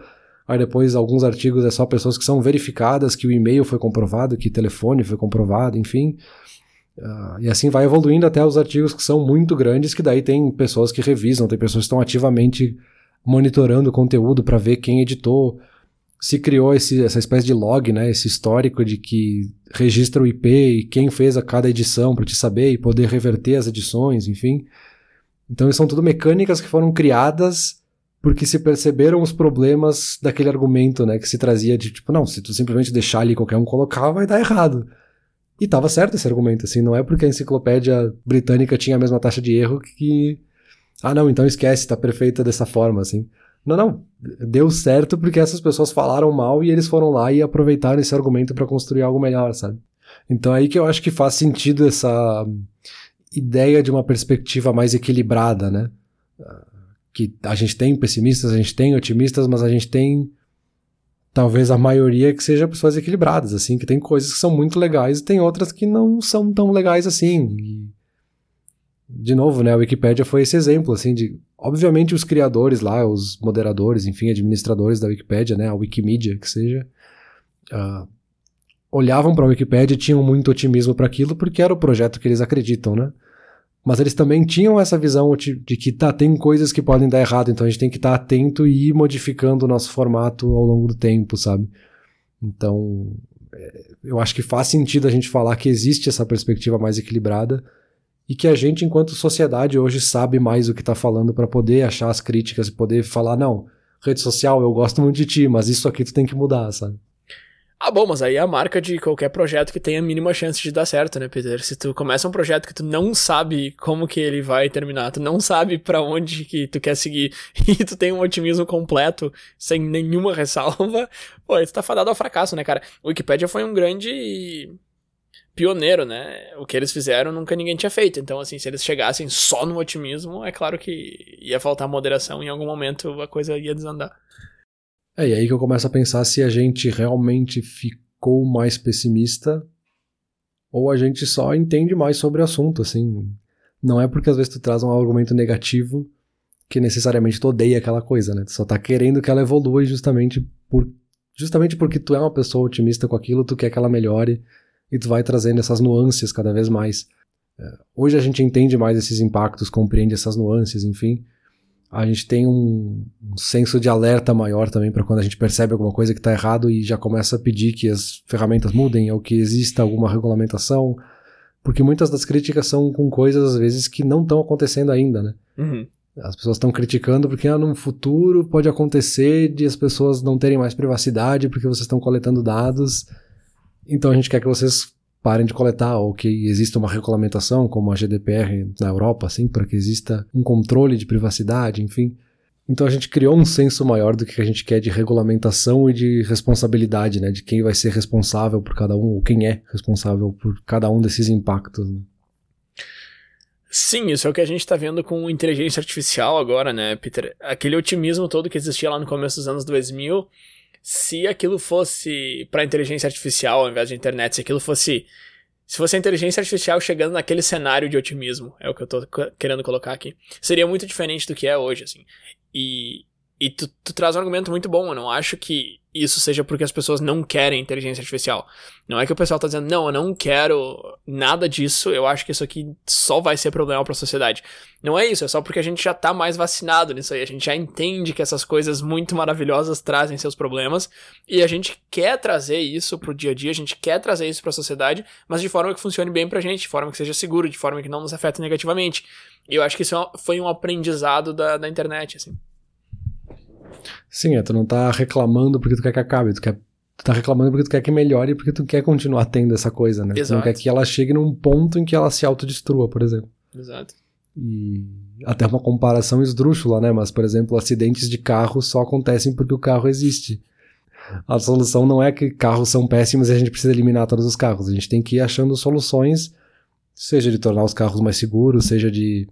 Aí depois alguns artigos é só pessoas que são verificadas, que o e-mail foi comprovado, que o telefone foi comprovado, enfim. Uh, e assim vai evoluindo até os artigos que são muito grandes, que daí tem pessoas que revisam, tem pessoas que estão ativamente monitorando o conteúdo para ver quem editou, se criou esse, essa espécie de log, né, esse histórico de que registra o IP e quem fez a cada edição para te saber e poder reverter as edições, enfim. Então, são tudo mecânicas que foram criadas porque se perceberam os problemas daquele argumento, né, que se trazia de tipo, não, se tu simplesmente deixar ali qualquer um colocar, vai dar errado. E tava certo esse argumento, assim, não é porque a enciclopédia britânica tinha a mesma taxa de erro que ah, não, então esquece, tá perfeita dessa forma, assim. Não, não. Deu certo porque essas pessoas falaram mal e eles foram lá e aproveitaram esse argumento para construir algo melhor, sabe? Então é aí que eu acho que faz sentido essa ideia de uma perspectiva mais equilibrada, né? Que a gente tem pessimistas, a gente tem otimistas, mas a gente tem talvez a maioria que seja pessoas equilibradas, assim, que tem coisas que são muito legais e tem outras que não são tão legais assim. E, de novo, né, a Wikipédia foi esse exemplo, assim, de Obviamente, os criadores lá, os moderadores, enfim, administradores da Wikipédia, né, a Wikimedia, que seja, uh, olhavam para a Wikipédia e tinham muito otimismo para aquilo porque era o projeto que eles acreditam, né? Mas eles também tinham essa visão de que tá, tem coisas que podem dar errado, então a gente tem que estar tá atento e ir modificando o nosso formato ao longo do tempo, sabe? Então, é, eu acho que faz sentido a gente falar que existe essa perspectiva mais equilibrada e que a gente, enquanto sociedade, hoje sabe mais o que está falando para poder achar as críticas e poder falar, não, rede social, eu gosto muito de ti, mas isso aqui tu tem que mudar, sabe? Ah, bom, mas aí é a marca de qualquer projeto que tenha a mínima chance de dar certo, né, Peter? Se tu começa um projeto que tu não sabe como que ele vai terminar, tu não sabe para onde que tu quer seguir e tu tem um otimismo completo, sem nenhuma ressalva, pô, tu tá fadado ao fracasso, né, cara? O Wikipedia foi um grande pioneiro, né? O que eles fizeram nunca ninguém tinha feito. Então, assim, se eles chegassem só no otimismo, é claro que ia faltar moderação em algum momento a coisa ia desandar. É, e aí que eu começo a pensar se a gente realmente ficou mais pessimista ou a gente só entende mais sobre o assunto, assim. Não é porque às vezes tu traz um argumento negativo que necessariamente tu odeia aquela coisa, né? Tu só tá querendo que ela evolua justamente por justamente porque tu é uma pessoa otimista com aquilo, tu quer que ela melhore e tu vai trazendo essas nuances cada vez mais. É, hoje a gente entende mais esses impactos, compreende essas nuances, enfim. A gente tem um, um senso de alerta maior também para quando a gente percebe alguma coisa que está errado e já começa a pedir que as ferramentas mudem ou que exista alguma regulamentação, porque muitas das críticas são com coisas às vezes que não estão acontecendo ainda, né? Uhum. As pessoas estão criticando porque ah, no futuro pode acontecer de as pessoas não terem mais privacidade porque vocês estão coletando dados então a gente quer que vocês parem de coletar ou que exista uma regulamentação como a GDPR na Europa, assim, para que exista um controle de privacidade, enfim. Então a gente criou um senso maior do que a gente quer de regulamentação e de responsabilidade, né? De quem vai ser responsável por cada um, ou quem é responsável por cada um desses impactos. Né? Sim, isso é o que a gente está vendo com inteligência artificial agora, né, Peter? Aquele otimismo todo que existia lá no começo dos anos 2000 se aquilo fosse para inteligência artificial ao invés de internet, se aquilo fosse se fosse a inteligência artificial chegando naquele cenário de otimismo, é o que eu tô querendo colocar aqui, seria muito diferente do que é hoje, assim. E, e tu, tu traz um argumento muito bom, eu não acho que isso seja porque as pessoas não querem inteligência artificial. Não é que o pessoal tá dizendo, não, eu não quero nada disso, eu acho que isso aqui só vai ser problema para a sociedade. Não é isso, é só porque a gente já tá mais vacinado nisso aí, a gente já entende que essas coisas muito maravilhosas trazem seus problemas e a gente quer trazer isso pro dia a dia, a gente quer trazer isso para a sociedade, mas de forma que funcione bem pra gente, de forma que seja seguro, de forma que não nos afete negativamente. E eu acho que isso é foi um aprendizado da, da internet, assim. Sim, é, tu não tá reclamando porque tu quer que acabe, tu quer tu tá reclamando porque tu quer que melhore porque tu quer continuar tendo essa coisa, né? Exato. Tu não quer que ela chegue num ponto em que ela se autodestrua, por exemplo. Exato. E até uma comparação esdrúxula, né? Mas, por exemplo, acidentes de carro só acontecem porque o carro existe. A solução não é que carros são péssimos e a gente precisa eliminar todos os carros. A gente tem que ir achando soluções, seja de tornar os carros mais seguros, seja de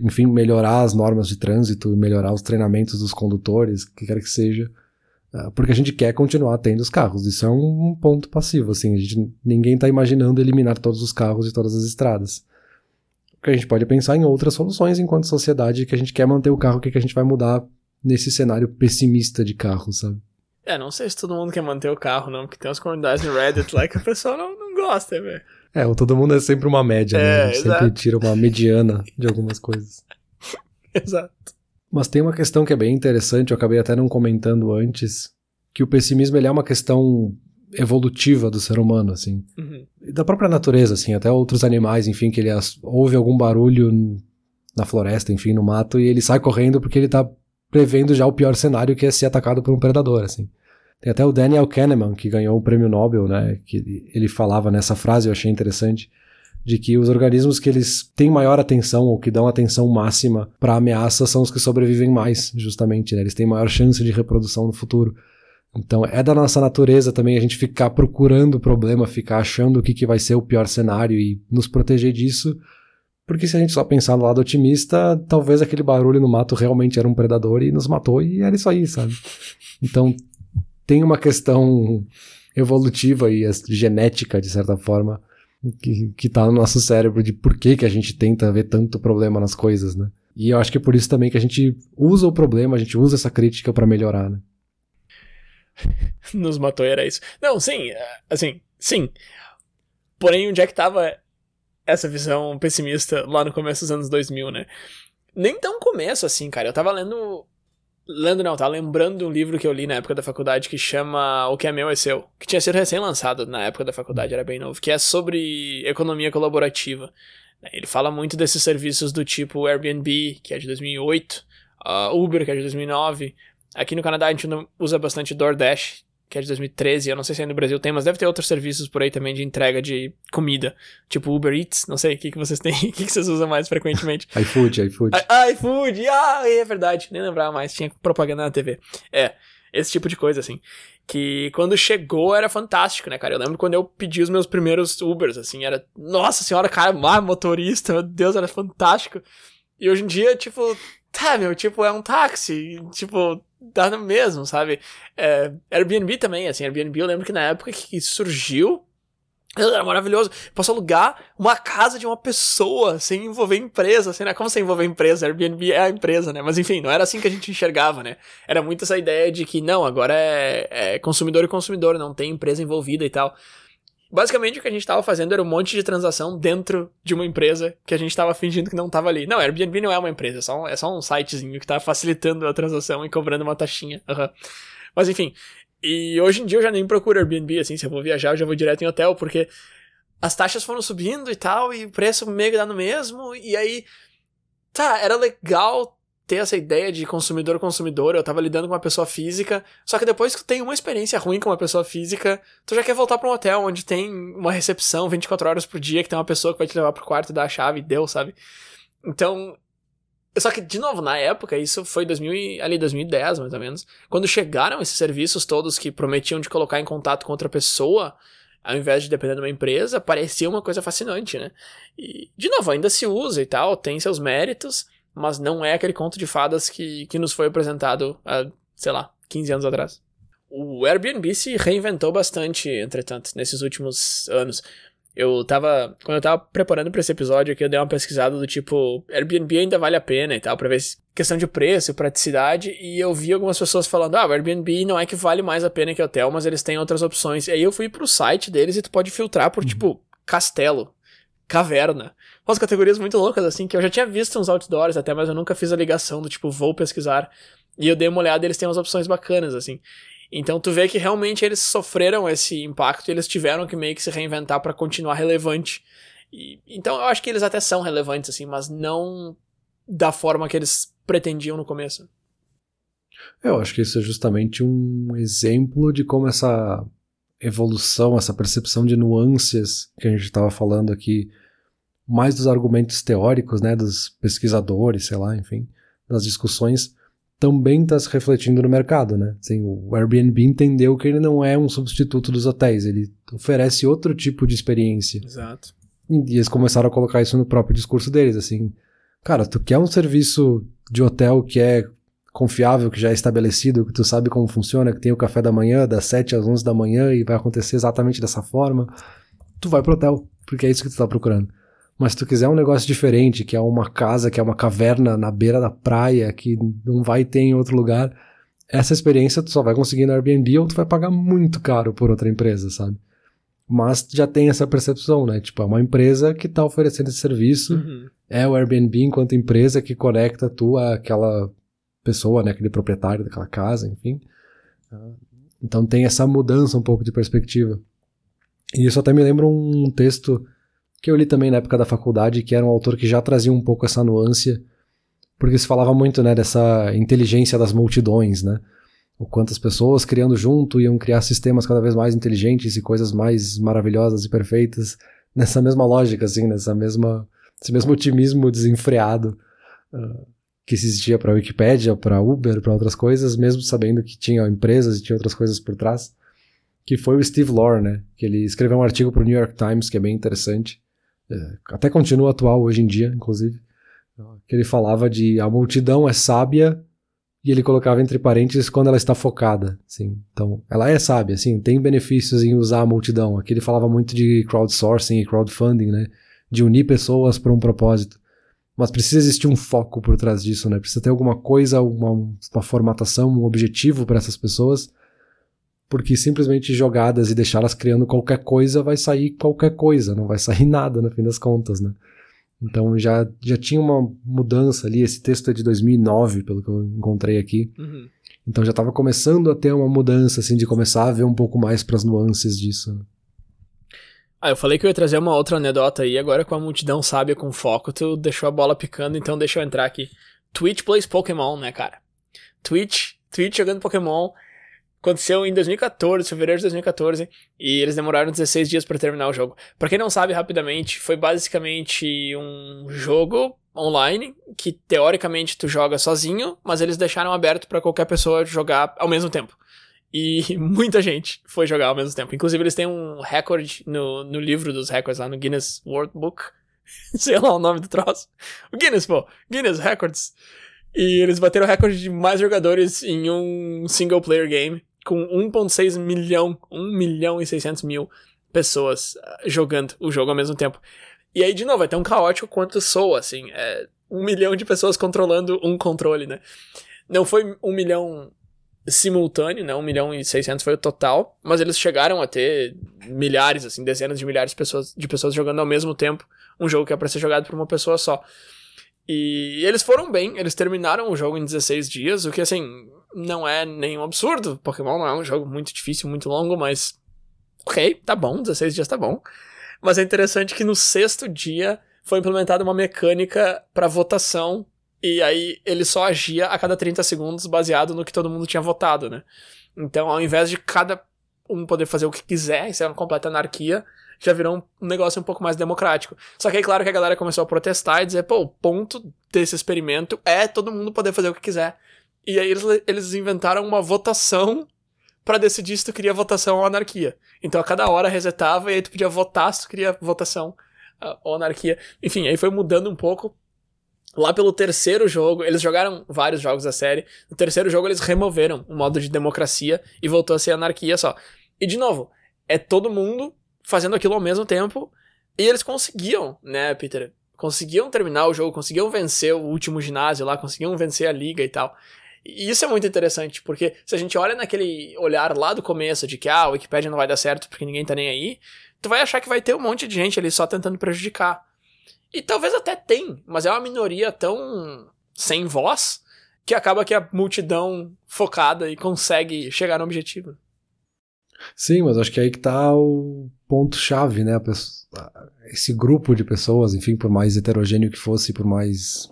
enfim, melhorar as normas de trânsito, melhorar os treinamentos dos condutores, o que quer que seja, ah, porque a gente quer continuar tendo os carros. Isso é um, ponto passivo, assim, a gente, ninguém está imaginando eliminar todos os carros de todas as estradas. Porque a gente pode pensar em outras soluções enquanto sociedade que a gente quer manter o carro, o que, que a gente vai mudar nesse cenário pessimista de carro, sabe? É, não sei se todo mundo quer manter o carro, não, porque tem umas comunidades no Reddit lá que o pessoal não, não gosta, velho. É, todo mundo é sempre uma média, né? É, A gente sempre tira uma mediana de algumas coisas. Exato. Mas tem uma questão que é bem interessante, eu acabei até não comentando antes, que o pessimismo ele é uma questão evolutiva do ser humano, assim. Uhum. Da própria natureza, assim, até outros animais, enfim, que ele ouve algum barulho na floresta, enfim, no mato, e ele sai correndo porque ele tá prevendo já o pior cenário, que é ser atacado por um predador, assim. Tem até o Daniel Kahneman, que ganhou o prêmio Nobel, né? Que ele falava nessa frase, eu achei interessante, de que os organismos que eles têm maior atenção ou que dão atenção máxima para ameaça são os que sobrevivem mais, justamente, né? Eles têm maior chance de reprodução no futuro. Então é da nossa natureza também a gente ficar procurando o problema, ficar achando o que, que vai ser o pior cenário e nos proteger disso. Porque se a gente só pensar no lado otimista, talvez aquele barulho no mato realmente era um predador e nos matou e era isso aí, sabe? Então tem uma questão evolutiva e genética, de certa forma, que, que tá no nosso cérebro de por que, que a gente tenta ver tanto problema nas coisas, né? E eu acho que é por isso também que a gente usa o problema, a gente usa essa crítica para melhorar, né? Nos matou era isso. Não, sim, assim, sim. Porém, onde é que tava essa visão pessimista lá no começo dos anos 2000, né? Nem tão começo assim, cara. Eu tava lendo Lendo não, tá lembrando um livro que eu li na época da faculdade que chama O que é meu é seu, que tinha sido recém-lançado na época da faculdade, era bem novo, que é sobre economia colaborativa. Ele fala muito desses serviços do tipo Airbnb, que é de 2008, uh, Uber, que é de 2009. Aqui no Canadá a gente usa bastante DoorDash, que é de 2013. Eu não sei se aí no Brasil tem, mas deve ter outros serviços por aí também de entrega de comida, tipo Uber Eats. Não sei o que, que vocês têm, o que, que vocês usam mais frequentemente. iFood, iFood. I, iFood, ah, é verdade, nem lembrava mais, tinha propaganda na TV. É, esse tipo de coisa, assim. Que quando chegou era fantástico, né, cara? Eu lembro quando eu pedi os meus primeiros Ubers, assim, era, nossa senhora, cara, ah, motorista, meu Deus, era fantástico. E hoje em dia, tipo, tá, meu, tipo, é um táxi, tipo, dá no mesmo, sabe? É, Airbnb também, assim, Airbnb eu lembro que na época que surgiu, era maravilhoso. Posso alugar uma casa de uma pessoa sem envolver empresa, assim, né? Como sem envolver empresa? Airbnb é a empresa, né? Mas enfim, não era assim que a gente enxergava, né? Era muito essa ideia de que, não, agora é, é consumidor e consumidor, não tem empresa envolvida e tal. Basicamente, o que a gente estava fazendo era um monte de transação dentro de uma empresa que a gente estava fingindo que não estava ali. Não, Airbnb não é uma empresa, é só um, é só um sitezinho que está facilitando a transação e cobrando uma taxinha. Uhum. Mas enfim, e hoje em dia eu já nem procuro Airbnb, assim, se eu vou viajar eu já vou direto em hotel, porque as taxas foram subindo e tal, e o preço meio que dá no mesmo, e aí, tá, era legal ter essa ideia de consumidor-consumidor, eu tava lidando com uma pessoa física, só que depois que tem uma experiência ruim com uma pessoa física, tu já quer voltar para um hotel onde tem uma recepção 24 horas por dia, que tem uma pessoa que vai te levar pro quarto e dar a chave e deu, sabe? Então, só que, de novo, na época, isso foi 2000 ali 2010, mais ou menos, quando chegaram esses serviços todos que prometiam de colocar em contato com outra pessoa, ao invés de depender de uma empresa, parecia uma coisa fascinante, né? E, de novo, ainda se usa e tal, tem seus méritos, mas não é aquele conto de fadas que, que nos foi apresentado há, sei lá, 15 anos atrás. O Airbnb se reinventou bastante, entretanto, nesses últimos anos. Eu tava. Quando eu tava preparando para esse episódio aqui, eu dei uma pesquisada do tipo, Airbnb ainda vale a pena e tal, pra ver se, questão de preço, praticidade, e eu vi algumas pessoas falando, ah, o Airbnb não é que vale mais a pena que hotel, mas eles têm outras opções. E aí eu fui pro site deles e tu pode filtrar por, tipo, castelo, caverna. Umas categorias muito loucas, assim, que eu já tinha visto uns outdoors até, mas eu nunca fiz a ligação do tipo, vou pesquisar. E eu dei uma olhada e eles têm umas opções bacanas, assim. Então tu vê que realmente eles sofreram esse impacto e eles tiveram que meio que se reinventar para continuar relevante. E, então eu acho que eles até são relevantes, assim, mas não da forma que eles pretendiam no começo. Eu acho que isso é justamente um exemplo de como essa evolução, essa percepção de nuances que a gente estava falando aqui, mais dos argumentos teóricos, né, dos pesquisadores, sei lá, enfim, das discussões, também está se refletindo no mercado, né? Assim, o Airbnb entendeu que ele não é um substituto dos hotéis, ele oferece outro tipo de experiência. Exato. E eles começaram a colocar isso no próprio discurso deles, assim, cara, tu quer um serviço de hotel que é confiável, que já é estabelecido, que tu sabe como funciona, que tem o café da manhã das 7 às 11 da manhã e vai acontecer exatamente dessa forma, tu vai pro hotel, porque é isso que tu tá procurando. Mas se tu quiser um negócio diferente, que é uma casa, que é uma caverna na beira da praia, que não vai ter em outro lugar, essa experiência tu só vai conseguir no Airbnb ou tu vai pagar muito caro por outra empresa, sabe? Mas já tem essa percepção, né? Tipo, é uma empresa que tá oferecendo esse serviço, uhum. é o Airbnb enquanto empresa que conecta tu àquela pessoa, né? Aquele proprietário daquela casa, enfim. Então tem essa mudança um pouco de perspectiva. E isso até me lembra um texto que eu li também na época da faculdade, que era um autor que já trazia um pouco essa nuance, porque se falava muito, né, dessa inteligência das multidões, né? O quantas pessoas criando junto iam criar sistemas cada vez mais inteligentes e coisas mais maravilhosas e perfeitas nessa mesma lógica, assim, nessa mesma, esse mesmo otimismo desenfreado uh, que existia para a Wikipédia, para Uber, para outras coisas, mesmo sabendo que tinha empresas e tinha outras coisas por trás, que foi o Steve Lore, né? Que ele escreveu um artigo para o New York Times que é bem interessante, até continua atual hoje em dia, inclusive, que ele falava de a multidão é sábia e ele colocava entre parênteses quando ela está focada, assim. Então, ela é sábia, assim, tem benefícios em usar a multidão. Aqui ele falava muito de crowdsourcing e crowdfunding, né? De unir pessoas para um propósito. Mas precisa existir um foco por trás disso, né? Precisa ter alguma coisa, uma, uma formatação, um objetivo para essas pessoas porque simplesmente jogadas e deixá-las criando qualquer coisa vai sair qualquer coisa, não vai sair nada no fim das contas, né? Então já, já tinha uma mudança ali, esse texto é de 2009, pelo que eu encontrei aqui. Uhum. Então já estava começando a ter uma mudança, assim, de começar a ver um pouco mais para as nuances disso. Né? Ah, eu falei que eu ia trazer uma outra anedota aí, agora com a multidão sábia com foco, tu deixou a bola picando, então deixa eu entrar aqui. Twitch plays Pokémon, né, cara? Twitch, Twitch jogando Pokémon Aconteceu em 2014, fevereiro de 2014, e eles demoraram 16 dias para terminar o jogo. Para quem não sabe, rapidamente, foi basicamente um jogo online que teoricamente tu joga sozinho, mas eles deixaram aberto para qualquer pessoa jogar ao mesmo tempo. E muita gente foi jogar ao mesmo tempo. Inclusive, eles têm um recorde no, no livro dos recordes lá no Guinness World Book. Sei lá o nome do troço. O Guinness, pô. Guinness Records. E eles bateram o recorde de mais jogadores em um single player game com 1.6 milhão, 1 milhão e 600 mil pessoas ah, jogando o jogo ao mesmo tempo. E aí, de novo, é tão caótico quanto soa, assim. É um milhão de pessoas controlando um controle, né? Não foi um milhão simultâneo, né? 1 milhão e 600 foi o total, mas eles chegaram a ter milhares, assim, dezenas de milhares de pessoas, de pessoas jogando ao mesmo tempo um jogo que é para ser jogado por uma pessoa só. E eles foram bem, eles terminaram o jogo em 16 dias, o que, assim, não é nenhum absurdo. Pokémon não é um jogo muito difícil, muito longo, mas. Ok, tá bom, 16 dias tá bom. Mas é interessante que no sexto dia foi implementada uma mecânica para votação, e aí ele só agia a cada 30 segundos baseado no que todo mundo tinha votado, né? Então, ao invés de cada um poder fazer o que quiser, isso é uma completa anarquia, já virou um negócio um pouco mais democrático. Só que aí, claro que a galera começou a protestar e dizer, pô, o ponto desse experimento é todo mundo poder fazer o que quiser. E aí eles, eles inventaram uma votação para decidir se tu queria votação ou anarquia. Então a cada hora resetava e aí tu podia votar se tu queria votação uh, ou anarquia. Enfim, aí foi mudando um pouco. Lá pelo terceiro jogo, eles jogaram vários jogos da série. No terceiro jogo, eles removeram o modo de democracia e voltou a ser anarquia só. E de novo, é todo mundo fazendo aquilo ao mesmo tempo. E eles conseguiam, né, Peter? Conseguiam terminar o jogo, conseguiam vencer o último ginásio lá, conseguiam vencer a liga e tal. E isso é muito interessante, porque se a gente olha naquele olhar lá do começo de que ah, a Wikipedia não vai dar certo porque ninguém tá nem aí, tu vai achar que vai ter um monte de gente ali só tentando prejudicar. E talvez até tem, mas é uma minoria tão sem voz que acaba que a multidão focada e consegue chegar no objetivo. Sim, mas acho que é aí que tá o ponto-chave, né? Esse grupo de pessoas, enfim, por mais heterogêneo que fosse, por mais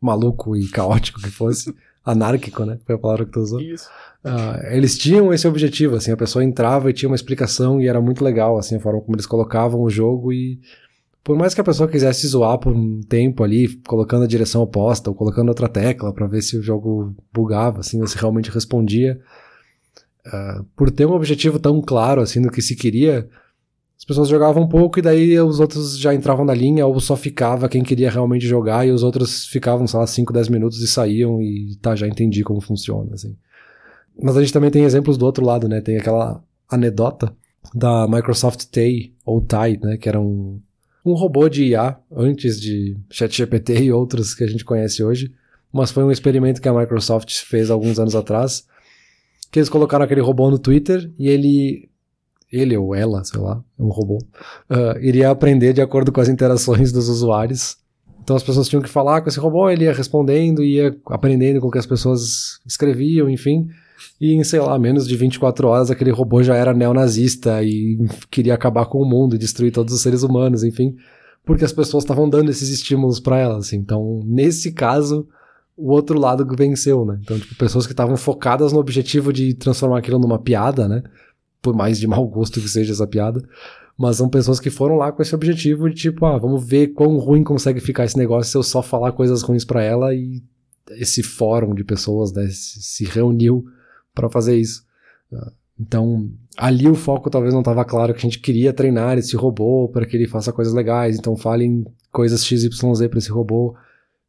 maluco e caótico que fosse, anárquico, né? Foi a palavra que tu usou. Isso. Uh, eles tinham esse objetivo, assim, a pessoa entrava e tinha uma explicação e era muito legal, assim, a forma como eles colocavam o jogo e por mais que a pessoa quisesse zoar por um tempo ali, colocando a direção oposta ou colocando outra tecla para ver se o jogo bugava, assim, ou se realmente respondia, uh, por ter um objetivo tão claro, assim, do que se queria, as pessoas jogavam um pouco e daí os outros já entravam na linha ou só ficava quem queria realmente jogar e os outros ficavam, sei lá, 5, 10 minutos e saíam e tá, já entendi como funciona, assim. Mas a gente também tem exemplos do outro lado, né? Tem aquela anedota da Microsoft Tay, ou Tai, né? Que era um, um robô de IA antes de ChatGPT e outros que a gente conhece hoje. Mas foi um experimento que a Microsoft fez alguns anos atrás, que eles colocaram aquele robô no Twitter e ele ele ou ela, sei lá, é um robô, uh, iria aprender de acordo com as interações dos usuários. Então as pessoas tinham que falar com esse robô, ele ia respondendo, ia aprendendo com o que as pessoas escreviam, enfim. E em, sei lá, menos de 24 horas aquele robô já era neonazista e queria acabar com o mundo e destruir todos os seres humanos, enfim. Porque as pessoas estavam dando esses estímulos para elas. Assim. Então, nesse caso, o outro lado venceu, né? Então, tipo, pessoas que estavam focadas no objetivo de transformar aquilo numa piada, né? Por mais de mau gosto que seja essa piada. Mas são pessoas que foram lá com esse objetivo de tipo, ah, vamos ver quão ruim consegue ficar esse negócio se eu só falar coisas ruins para ela e esse fórum de pessoas, né, se reuniu para fazer isso. Então, ali o foco talvez não estava claro que a gente queria treinar esse robô para que ele faça coisas legais, então falem coisas XYZ para esse robô.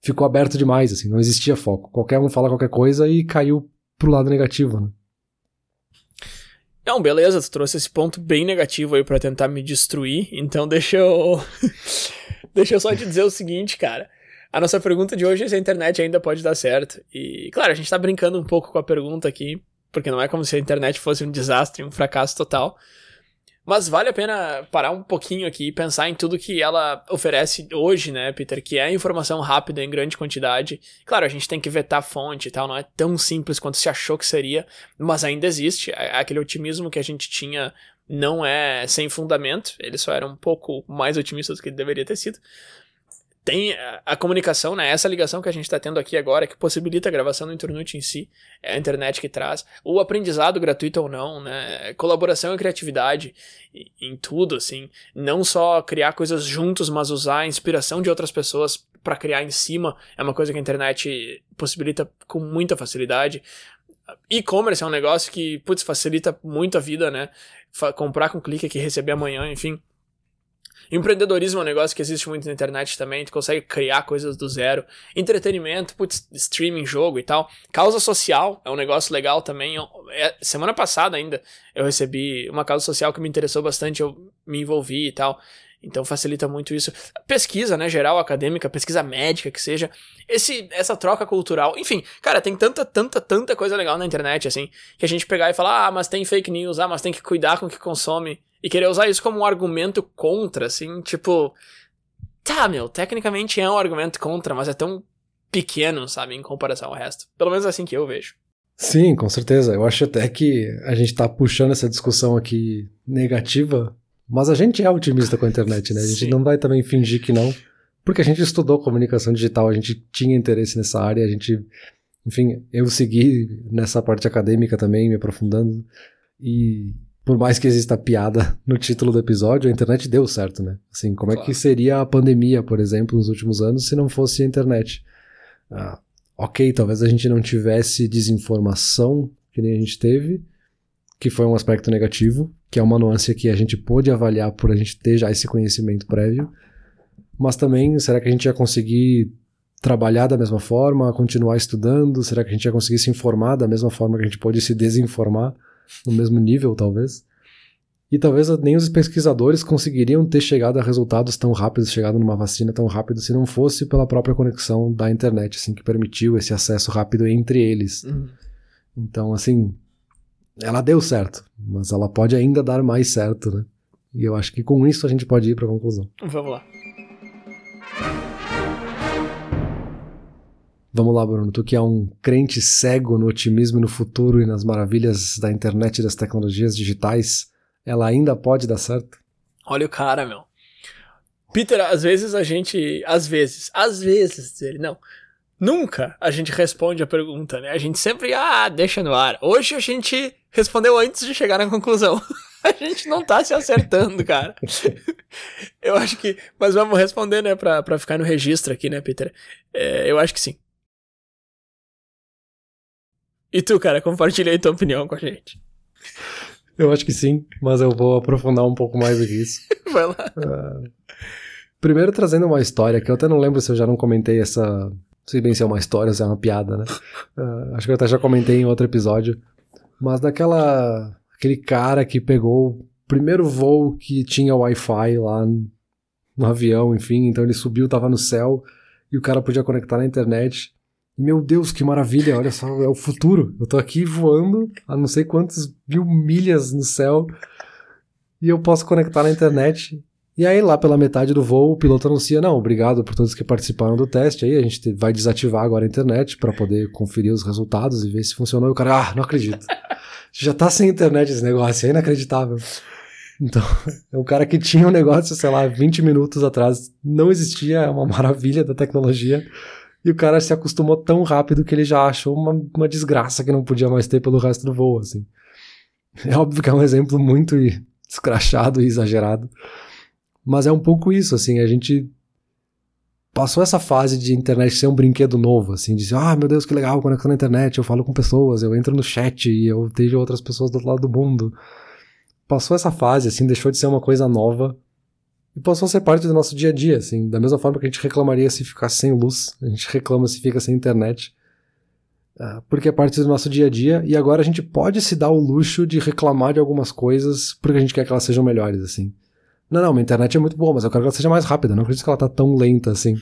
Ficou aberto demais, assim, não existia foco. Qualquer um fala qualquer coisa e caiu pro lado negativo, né? Não, beleza, tu trouxe esse ponto bem negativo aí para tentar me destruir, então deixa eu. deixa eu só te dizer o seguinte, cara. A nossa pergunta de hoje é se a internet ainda pode dar certo. E, claro, a gente tá brincando um pouco com a pergunta aqui, porque não é como se a internet fosse um desastre, um fracasso total. Mas vale a pena parar um pouquinho aqui e pensar em tudo que ela oferece hoje, né, Peter? Que é informação rápida em grande quantidade. Claro, a gente tem que vetar fonte e tal, não é tão simples quanto se achou que seria, mas ainda existe. Aquele otimismo que a gente tinha não é sem fundamento, ele só era um pouco mais otimista do que deveria ter sido tem a, comunicação, né? Essa ligação que a gente está tendo aqui agora, que possibilita a gravação do Internet em si, é a internet que traz. O aprendizado gratuito ou não, né? Colaboração e criatividade em, tudo, assim. Não só criar coisas juntos, mas usar a inspiração de outras pessoas para criar em cima. É uma coisa que a internet possibilita com muita facilidade. E-commerce é um negócio que, putz, facilita muito a vida, né? comprar com clique aqui, receber amanhã, enfim. Empreendedorismo é um negócio que existe muito na internet também, tu consegue criar coisas do zero. Entretenimento, putz, streaming, jogo e tal. Causa social é um negócio legal também. É, semana passada ainda eu recebi uma causa social que me interessou bastante, eu me envolvi e tal. Então facilita muito isso. Pesquisa, né, geral, acadêmica, pesquisa médica que seja. Esse, essa troca cultural. Enfim, cara, tem tanta, tanta, tanta coisa legal na internet, assim, que a gente pegar e falar, ah, mas tem fake news, ah, mas tem que cuidar com o que consome. E querer usar isso como um argumento contra, assim, tipo. Tá, meu, tecnicamente é um argumento contra, mas é tão pequeno, sabe, em comparação ao resto. Pelo menos é assim que eu vejo. Sim, com certeza. Eu acho até que a gente tá puxando essa discussão aqui negativa, mas a gente é otimista com a internet, né? A gente Sim. não vai também fingir que não, porque a gente estudou comunicação digital, a gente tinha interesse nessa área, a gente, enfim, eu segui nessa parte acadêmica também, me aprofundando, e por mais que exista piada no título do episódio, a internet deu certo, né? Assim, como claro. é que seria a pandemia, por exemplo, nos últimos anos, se não fosse a internet? Ah, ok, talvez a gente não tivesse desinformação que nem a gente teve, que foi um aspecto negativo, que é uma nuance que a gente pôde avaliar por a gente ter já esse conhecimento prévio. Mas também, será que a gente ia conseguir trabalhar da mesma forma, continuar estudando? Será que a gente ia conseguir se informar da mesma forma que a gente pode se desinformar? No mesmo nível, talvez. E talvez nem os pesquisadores conseguiriam ter chegado a resultados tão rápidos, chegado numa vacina tão rápido, se não fosse pela própria conexão da internet, assim, que permitiu esse acesso rápido entre eles. Uhum. Então, assim, ela deu certo, mas ela pode ainda dar mais certo, né? E eu acho que com isso a gente pode ir para a conclusão. Vamos lá. Vamos lá, Bruno. Tu que é um crente cego no otimismo e no futuro e nas maravilhas da internet e das tecnologias digitais, ela ainda pode dar certo? Olha o cara, meu. Peter, às vezes a gente. Às vezes. Às vezes, ele. Não. Nunca a gente responde a pergunta, né? A gente sempre, ah, deixa no ar. Hoje a gente respondeu antes de chegar na conclusão. a gente não tá se acertando, cara. eu acho que. Mas vamos responder, né, pra, pra ficar no registro aqui, né, Peter? É, eu acho que sim. E tu, cara, compartilha aí tua opinião com a gente. Eu acho que sim, mas eu vou aprofundar um pouco mais do que isso. Vai lá. Uh, primeiro trazendo uma história, que eu até não lembro se eu já não comentei essa. Sei bem se é uma história ou se é uma piada, né? Uh, acho que eu até já comentei em outro episódio. Mas daquela. aquele cara que pegou o primeiro voo que tinha Wi-Fi lá no avião, enfim. Então ele subiu, tava no céu e o cara podia conectar na internet. E meu Deus, que maravilha, olha só, é o futuro. Eu tô aqui voando a não sei quantas mil milhas no céu e eu posso conectar na internet. E aí, lá pela metade do voo, o piloto anuncia: não, obrigado por todos que participaram do teste. Aí a gente vai desativar agora a internet para poder conferir os resultados e ver se funcionou. E o cara, ah, não acredito. Já tá sem internet esse negócio, é inacreditável. Então, é um cara que tinha um negócio, sei lá, 20 minutos atrás, não existia, é uma maravilha da tecnologia. E o cara se acostumou tão rápido que ele já achou uma, uma desgraça que não podia mais ter pelo resto do voo, assim. É óbvio que é um exemplo muito escrachado e exagerado. Mas é um pouco isso, assim, a gente passou essa fase de internet ser um brinquedo novo, assim, de dizer, ah, meu Deus, que legal, tô na internet, eu falo com pessoas, eu entro no chat e eu vejo outras pessoas do outro lado do mundo. Passou essa fase, assim, deixou de ser uma coisa nova e a ser parte do nosso dia a dia, assim, da mesma forma que a gente reclamaria se ficasse sem luz, a gente reclama se fica sem internet, uh, porque é parte do nosso dia a dia, e agora a gente pode se dar o luxo de reclamar de algumas coisas porque a gente quer que elas sejam melhores, assim. Não, não, minha internet é muito boa, mas eu quero que ela seja mais rápida, não acredito que ela tá tão lenta assim.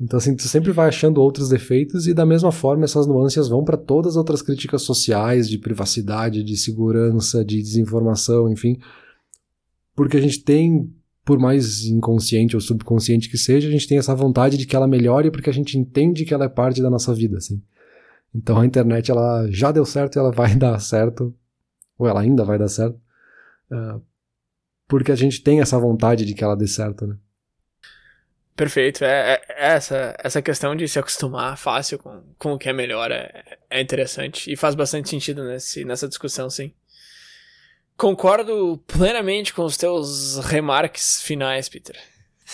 Então, assim, tu sempre vai achando outros defeitos e da mesma forma essas nuances vão para todas as outras críticas sociais de privacidade, de segurança, de desinformação, enfim. Porque a gente tem por mais inconsciente ou subconsciente que seja, a gente tem essa vontade de que ela melhore porque a gente entende que ela é parte da nossa vida, assim. Então a internet ela já deu certo e ela vai dar certo, ou ela ainda vai dar certo, uh, porque a gente tem essa vontade de que ela dê certo, né? Perfeito. É, é, é, essa, essa questão de se acostumar fácil com, com o que é melhor é, é interessante e faz bastante sentido nesse, nessa discussão, sim. Concordo plenamente com os teus remarques finais, Peter.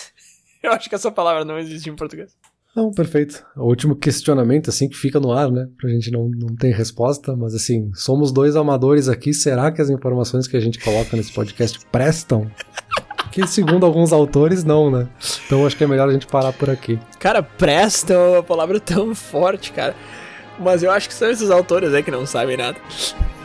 Eu acho que essa palavra não existe em português. Não, perfeito. O último questionamento, assim, que fica no ar, né? Pra gente não, não ter resposta, mas assim, somos dois amadores aqui. Será que as informações que a gente coloca nesse podcast prestam? Que segundo alguns autores, não, né? Então acho que é melhor a gente parar por aqui. Cara, presta é uma palavra tão forte, cara. Mas eu acho que são esses autores aí que não sabem nada.